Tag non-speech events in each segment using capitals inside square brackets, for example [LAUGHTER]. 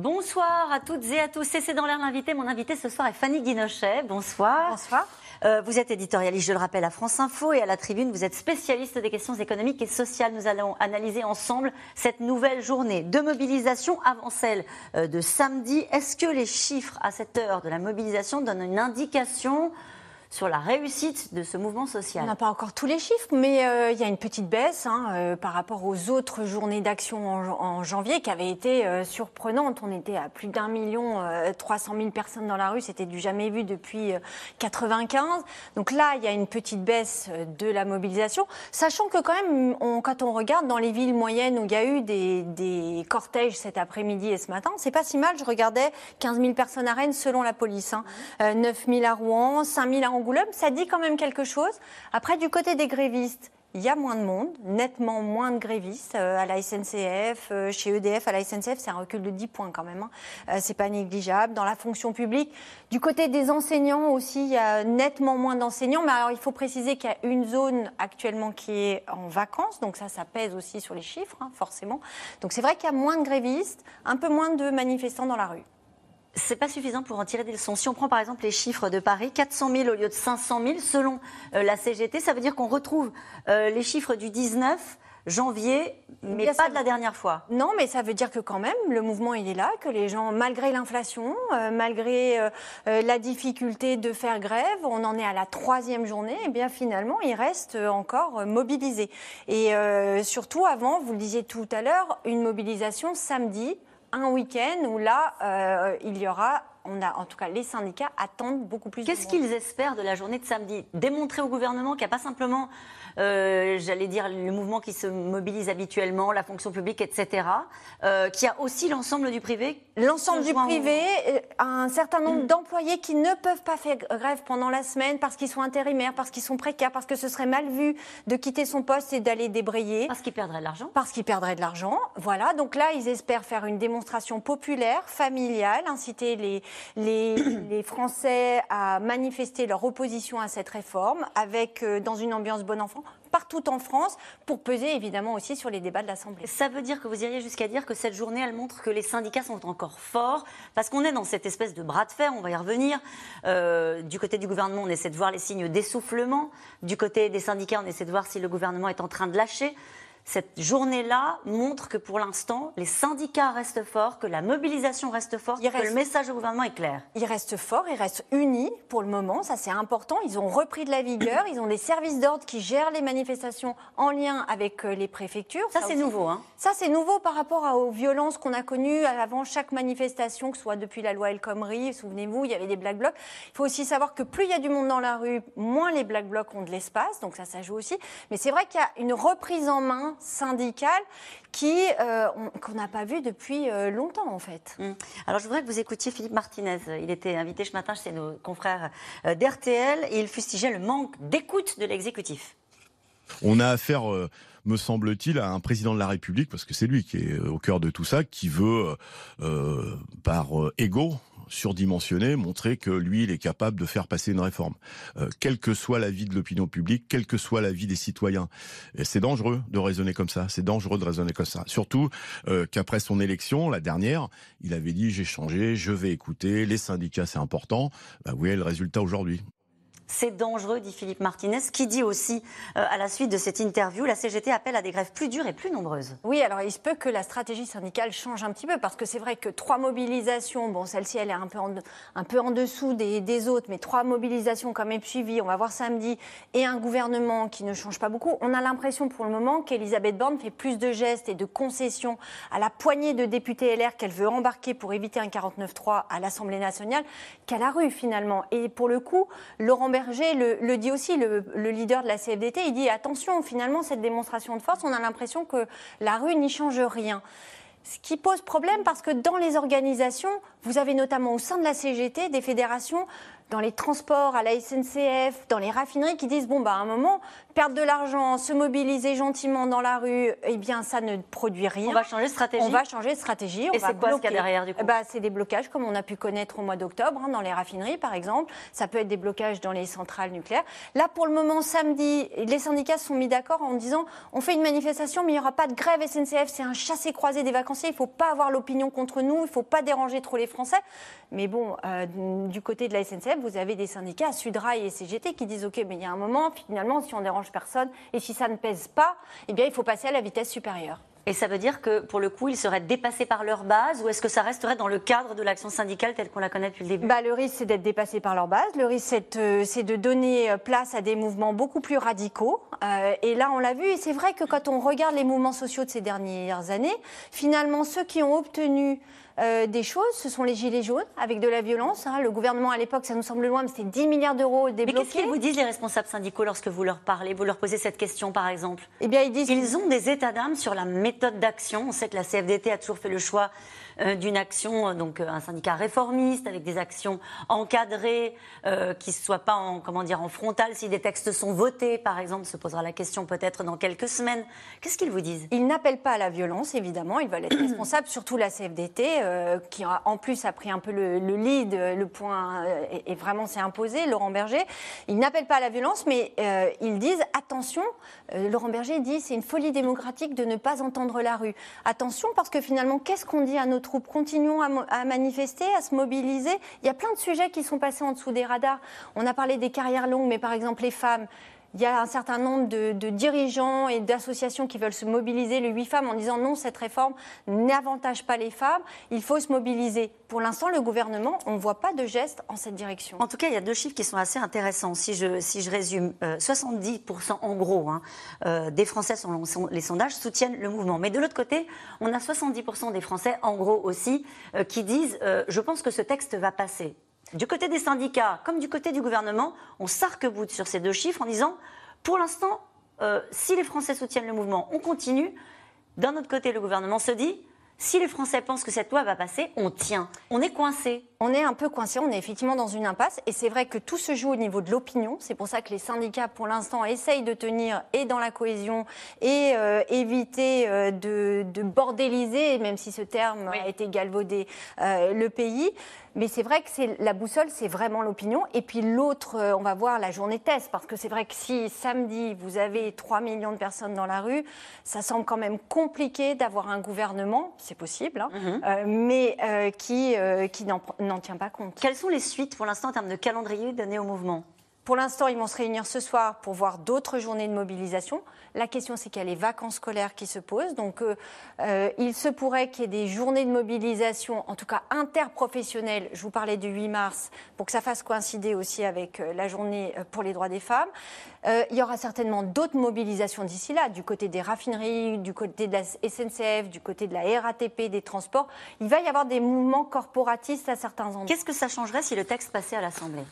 Bonsoir à toutes et à tous. C'est dans l'air l'invité. Mon invité ce soir est Fanny Guinochet. Bonsoir. Bonsoir. Euh, vous êtes éditorialiste, je le rappelle, à France Info et à la Tribune. Vous êtes spécialiste des questions économiques et sociales. Nous allons analyser ensemble cette nouvelle journée de mobilisation avant celle euh, de samedi. Est-ce que les chiffres à cette heure de la mobilisation donnent une indication sur la réussite de ce mouvement social On n'a pas encore tous les chiffres, mais euh, il y a une petite baisse hein, euh, par rapport aux autres journées d'action en, janvier qui avaient été euh, surprenantes. On était à plus d'un million trois cent mille personnes dans la rue, c'était du jamais vu depuis 95. Donc là, il y a une petite baisse de la mobilisation, sachant que quand même, quand on regarde dans les villes moyennes où il y a eu des, cortèges cet après-midi et ce matin, c'est pas si mal. Je regardais 15 000 personnes à Rennes selon la police, hein. 9 000 à Rouen, 5 000 à Angoulême, ça dit quand même quelque chose. Après, du côté des grévistes, il y a moins de monde, nettement moins de grévistes euh, à la SNCF, euh, chez EDF à la SNCF, c'est un recul de 10 points quand même. Hein. Euh, c'est pas négligeable. Dans la fonction publique, du côté des enseignants aussi, il y a nettement moins d'enseignants. Mais alors, il faut préciser qu'il y a une zone actuellement qui est en vacances, donc ça, ça pèse aussi sur les chiffres, hein, forcément. Donc c'est vrai qu'il y a moins de grévistes, un peu moins de manifestants dans la rue c'est pas suffisant pour en tirer des leçons. Si on prend par exemple les chiffres de Paris, 400 000 au lieu de 500 000 selon euh, la CGT, ça veut dire qu'on retrouve euh, les chiffres du 19 janvier, mais pas de la dernière fois. Non, mais ça veut dire que quand même, le mouvement, il est là, que les gens, malgré l'inflation, euh, malgré la difficulté de faire grève, on en est à la troisième journée, et eh bien finalement, ils restent encore mobilisés. Et surtout, avant, vous le disiez tout à l'heure, une mobilisation samedi, un week-end où là, euh, il y aura on a, en tout cas, les syndicats attendent beaucoup plus. Qu'est-ce qu'ils espèrent de la journée de samedi? Démontrer au gouvernement qu'il n'y a pas simplement, euh, j'allais dire, le mouvement qui se mobilise habituellement, la fonction publique, etc., euh, qu'il y a aussi l'ensemble du privé L'ensemble du privé, un certain nombre d'employés qui ne peuvent pas faire grève pendant la semaine parce qu'ils sont intérimaires, parce qu'ils sont précaires, parce que ce serait mal vu de quitter son poste et d'aller débrayer. Parce qu'ils perdraient de l'argent Parce qu'ils perdraient de l'argent. Voilà, donc là, ils espèrent faire une démonstration populaire, familiale, inciter les, les, Français à manifester leur opposition à cette réforme, avec, euh, dans une ambiance bon enfant, partout en France, pour peser évidemment aussi sur les débats de l'Assemblée. Ça veut dire que vous iriez jusqu'à dire que cette journée, elle montre que les syndicats sont encore forts, parce qu'on est dans cette espèce de bras de fer, on va y revenir. Euh, du côté du gouvernement, on essaie de voir les signes d'essoufflement. Du côté des syndicats, on essaie de voir si le gouvernement est en train de lâcher cette journée-là montre que pour l'instant, les syndicats restent forts, que la mobilisation reste forte, que le message au gouvernement est clair. Ils restent forts, ils restent unis pour le moment, ça c'est important. Ils ont repris de la vigueur, ils ont des services d'ordre qui gèrent les manifestations en lien avec euh, les préfectures. Ça, c'est nouveau. Hein. Ça c'est nouveau par rapport aux violences qu'on a connues avant chaque manifestation, que ce soit depuis la loi El Khomri, souvenez-vous, il y avait des black blocs. Il faut aussi savoir que plus il y a du monde dans la rue, moins les black blocs ont de l'espace, donc ça, ça joue aussi. Mais c'est vrai qu'il y a une reprise en main syndicale qui euh, qu'on n'a pas vu depuis euh, longtemps en fait. Hum. Alors je voudrais que vous écoutiez Philippe Martinez. Il était invité ce matin chez nos confrères euh, d'RTL et il fustigeait le manque d'écoute de l'exécutif. On a affaire me semble-t-il, à un président de la République, parce que c'est lui qui est au cœur de tout ça, qui veut, par ego, surdimensionné, montrer que lui, il est capable de faire passer une réforme, euh, quel que soit l'avis de l'opinion publique, quel que soit l'avis des citoyens. Et c'est dangereux de raisonner comme ça. C'est dangereux de raisonner comme ça. Surtout euh, qu'après son élection, la dernière, il avait dit j'ai changé, je vais écouter, les syndicats c'est important. Bah, vous voyez le résultat aujourd'hui. C'est dangereux, dit Philippe Martinez, qui dit aussi, euh, à la suite de cette interview, la CGT appelle à des grèves plus dures et plus nombreuses. Oui, alors il se peut que la stratégie syndicale change un petit peu, parce que c'est vrai que trois mobilisations, bon, celle-ci, elle est un peu en, un peu en dessous des, autres, mais trois mobilisations quand même suivies, on va voir samedi, et un gouvernement qui ne change pas beaucoup. On a l'impression pour le moment qu'Elisabeth Borne fait plus de gestes et de concessions à la poignée de députés LR qu'elle veut embarquer pour éviter un 49-3 à l'Assemblée nationale qu'à la rue, finalement. Et pour le coup, Laurent Berger le, dit aussi, le, leader de la CFDT, il dit attention, finalement, cette démonstration de force, on a l'impression que la rue n'y change rien. Ce qui pose problème parce que dans les organisations, vous avez notamment au sein de la CGT des fédérations dans les transports, à la SNCF, dans les raffineries qui disent bon bah à un moment perdre de l'argent, se mobiliser gentiment dans la rue, eh bien ça ne produit rien. On va changer de stratégie. On va changer de stratégie. Et c'est quoi ce qu'il y a derrière du coup bah, C'est des blocages comme on a pu connaître au mois d'octobre hein, dans les raffineries par exemple. Ça peut être des blocages dans les centrales nucléaires. Là pour le moment samedi, les syndicats se sont mis d'accord en disant on fait une manifestation mais il n'y aura pas de grève SNCF, c'est un chassé-croisé des vacanciers, il ne faut pas avoir l'opinion contre nous, il ne faut pas déranger trop les Français. Mais bon, euh, du côté de la SNCF, vous avez des syndicats, Sudrail et CGT, qui disent OK, mais il y a un moment, finalement, si on dérange personne et si ça ne pèse pas, eh bien, il faut passer à la vitesse supérieure. Et ça veut dire que, pour le coup, ils seraient dépassés par leur base ou est-ce que ça resterait dans le cadre de l'action syndicale telle qu'on la connaît depuis le début? Bah, Le risque, c'est d'être dépassé par leur base. Le risque, c'est de, de, donner place à des mouvements beaucoup plus radicaux. Euh, et là, on l'a vu. Et c'est vrai que quand on regarde les mouvements sociaux de ces dernières années, finalement, ceux qui ont obtenu euh, des choses. Ce sont les gilets jaunes avec de la violence. Hein. Le gouvernement à l'époque, ça nous semble loin, mais c'était 10 milliards d'euros débloqués. Mais qu'est-ce qu'ils vous disent les responsables syndicaux lorsque vous leur parlez, vous leur posez cette question par exemple? Eh bien, ils disent ils ont des états d'âme sur la méthode d'action. On sait que la CFDT a toujours fait le choix d'une action, euh, donc un syndicat réformiste avec des actions encadrées, qui ne soient pas en comment dire en frontal. Si des textes sont votés, par exemple, se posera la question peut-être dans quelques semaines. Qu'est-ce qu'ils vous disent? Ils n'appellent pas à la violence, évidemment. Ils veulent être [CLEARS THROAT] responsables, surtout la CFDT. Euh, qui en plus a pris un peu le, lead, le point, euh, et, vraiment s'est imposé, Laurent Berger. Ils n'appellent pas à la violence, mais euh, ils disent attention. Laurent Berger dit c'est une folie démocratique de ne pas entendre la rue. Attention parce que finalement, qu'est-ce qu'on dit à nos troupes Continuons à, manifester, à se mobiliser. Il y a plein de sujets qui sont passés en dessous des radars. On a parlé des carrières longues, mais par exemple les femmes. Il y a un certain nombre de, dirigeants et d'associations qui veulent se mobiliser, le 8 femmes, en disant non, cette réforme n'avantage pas les femmes, il faut se mobiliser. Pour l'instant, le gouvernement, on ne voit pas de gestes en cette direction. En tout cas, il y a deux chiffres qui sont assez intéressants. Si je, si je résume, 70% euh, en gros hein, euh, des Français, selon les sondages, soutiennent le mouvement. Mais de l'autre côté, on a 70% des Français, en gros aussi, euh, qui disent je pense que ce texte va passer du côté des syndicats comme du côté du gouvernement, on s'arc-boute sur ces deux chiffres en disant, pour l'instant, euh, si les Français soutiennent le mouvement, on continue. D'un autre côté, le gouvernement se dit, si les Français pensent que cette loi va passer, on tient. On est coincé. On est un peu coincé, on est effectivement dans une impasse. Et c'est vrai que tout se joue au niveau de l'opinion. C'est pour ça que les syndicats, pour l'instant, essayent de tenir et dans la cohésion et euh, éviter euh, de, bordéliser, même si ce terme a été galvaudé, le pays. Mais c'est vrai que c'est la boussole, c'est vraiment l'opinion. Et puis l'autre, euh, on va voir la journée test, parce que c'est vrai que si samedi vous avez 3 millions de personnes dans la rue, ça semble quand même compliqué d'avoir un gouvernement, c'est possible, hein, mhm. euh, mais euh, qui, qui n'en tient pas compte. Quelles sont les suites pour l'instant en termes de calendrier donné au mouvement? Pour l'instant, ils vont se réunir ce soir pour voir d'autres journées de mobilisation. La question, c'est qu'il y a les vacances scolaires qui se posent. Donc, euh, euh, il se pourrait qu'il y ait des journées de mobilisation, en tout cas interprofessionnelles. Je vous parlais du 8 mars, pour que ça fasse coïncider aussi avec euh, la journée pour les droits des femmes. il y aura certainement d'autres mobilisations d'ici là, du côté des raffineries, du côté de la SNCF, du côté de la RATP, des transports. Il va y avoir des mouvements corporatistes à certains endroits. Qu'est-ce que ça changerait si le texte passait à l'Assemblée?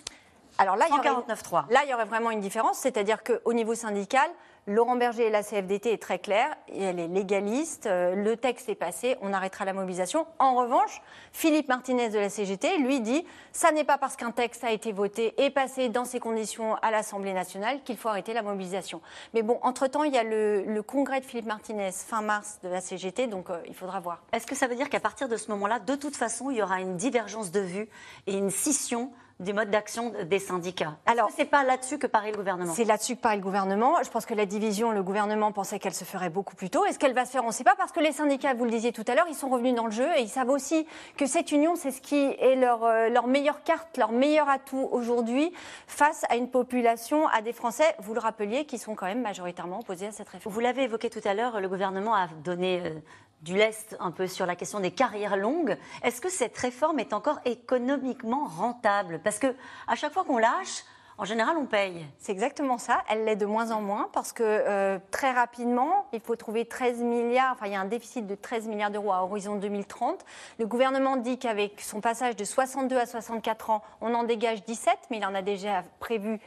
Alors là, il y, aurait, là, il y aurait vraiment une différence, c'est-à-dire qu'au niveau syndical, Laurent Berger et la CFDT est très claire, elle est légaliste, euh, le texte est passé, on arrêtera la mobilisation. En revanche, Philippe Martinez de la CGT, lui, dit ça n'est pas parce qu'un texte a été voté et passé dans ces conditions à l'Assemblée nationale qu'il faut arrêter la mobilisation. Mais bon, entre-temps, il y a le, congrès de Philippe Martinez fin mars de la CGT, donc euh, il faudra voir. Est-ce que ça veut dire qu'à partir de ce moment-là, de toute façon, il y aura une divergence de vues et une scission du mode d'action des syndicats. Alors, c'est pas là-dessus que parie le gouvernement? C'est là-dessus que parie le gouvernement. Je pense que la division, le gouvernement pensait qu'elle se ferait beaucoup plus tôt. Est-ce qu'elle va se faire? On ne sait pas parce que les syndicats, vous le disiez tout à l'heure, ils sont revenus dans le jeu et ils savent aussi que cette union, c'est ce qui est leur, euh, leur meilleure carte, leur meilleur atout aujourd'hui face à une population, à des Français, vous le rappeliez, qui sont quand même majoritairement opposés à cette réforme. Vous l'avez évoqué tout à l'heure, le gouvernement a donné euh, du lest un peu sur la question des carrières longues. Est-ce que cette réforme est encore économiquement rentable? Parce que à chaque fois qu'on lâche, en général, on paye. C'est exactement ça. Elle l'est de moins en moins parce que euh, très rapidement, il faut trouver 13 milliards. Enfin, il y a un déficit de 13 milliards d'euros à horizon 2030. Le gouvernement dit qu'avec son passage de 62 à 64 ans, on en dégage 17, mais il en a déjà prévu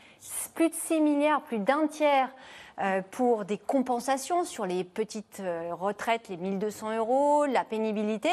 plus de 6 milliards, plus d'un tiers euh, pour des compensations sur les petites euh, retraites, les 1200 euros, la pénibilité.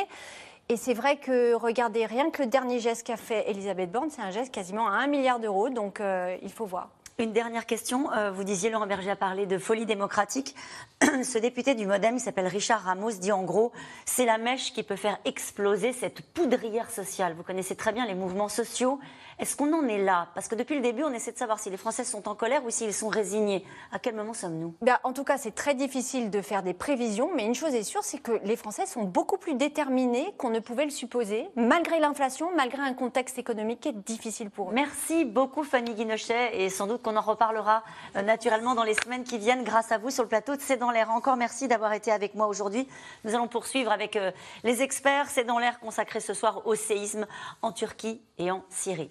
Et c'est vrai que, regardez, rien que le dernier geste qu'a fait Elisabeth Borne, c'est un geste quasiment à 1 milliard d'euros, donc euh, il faut voir. Une dernière question. Euh, vous disiez, Laurent Berger a parlé de folie démocratique. [CLEARS THROAT] Ce député du Modem, il s'appelle Richard Ramos, dit en gros, c'est la mèche qui peut faire exploser cette poudrière sociale. Vous connaissez très bien les mouvements sociaux. Est-ce qu'on en est là? Parce que depuis le début, on essaie de savoir si les Français sont en colère ou s'ils sont résignés. À quel moment sommes-nous? Bah, En tout cas, c'est très difficile de faire des prévisions, mais une chose est sûre, c'est que les Français sont beaucoup plus déterminés qu'on ne pouvait le supposer, malgré l'inflation, malgré un contexte économique qui est difficile pour eux. Merci beaucoup Fanny Guinochet et sans doute qu'on en reparlera euh, naturellement dans les semaines qui viennent grâce à vous sur le plateau de C'est dans l'air. Encore merci d'avoir été avec moi aujourd'hui. Nous allons poursuivre avec euh, les experts. C'est dans l'air consacré ce soir au séisme en Turquie et en Syrie